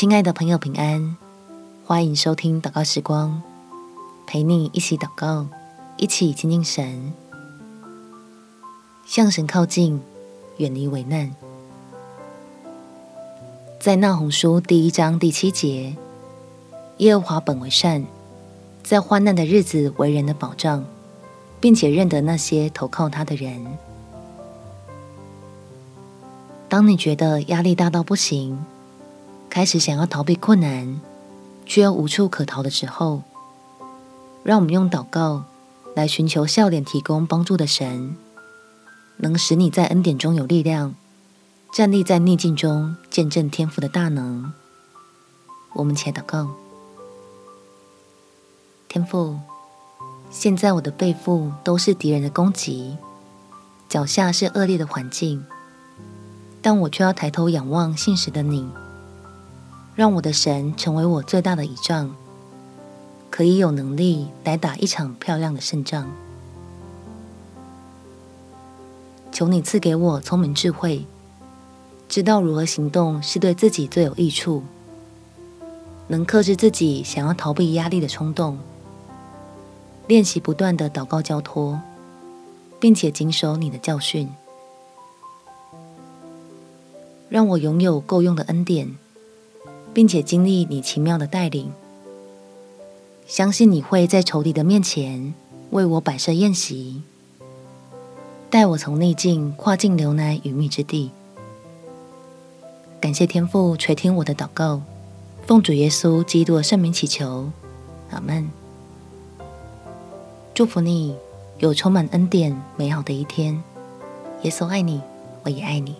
亲爱的朋友，平安！欢迎收听祷告时光，陪你一起祷告，一起亲近神，向神靠近，远离危难。在那红书第一章第七节，耶和华本为善，在患难的日子为人的保障，并且认得那些投靠他的人。当你觉得压力大到不行，开始想要逃避困难，却又无处可逃的时候，让我们用祷告来寻求笑脸提供帮助的神，能使你在恩典中有力量，站立在逆境中见证天赋的大能。我们且祷告：天赋，现在我的背负都是敌人的攻击，脚下是恶劣的环境。但我却要抬头仰望信实的你，让我的神成为我最大的倚仗，可以有能力来打一场漂亮的胜仗。求你赐给我聪明智慧，知道如何行动是对自己最有益处，能克制自己想要逃避压力的冲动，练习不断的祷告交托，并且谨守你的教训。让我拥有够用的恩典，并且经历你奇妙的带领。相信你会在仇敌的面前为我摆设宴席，带我从逆境跨进流奶与蜜之地。感谢天父垂听我的祷告，奉主耶稣基督的圣名祈求，阿门。祝福你有充满恩典美好的一天。耶稣爱你，我也爱你。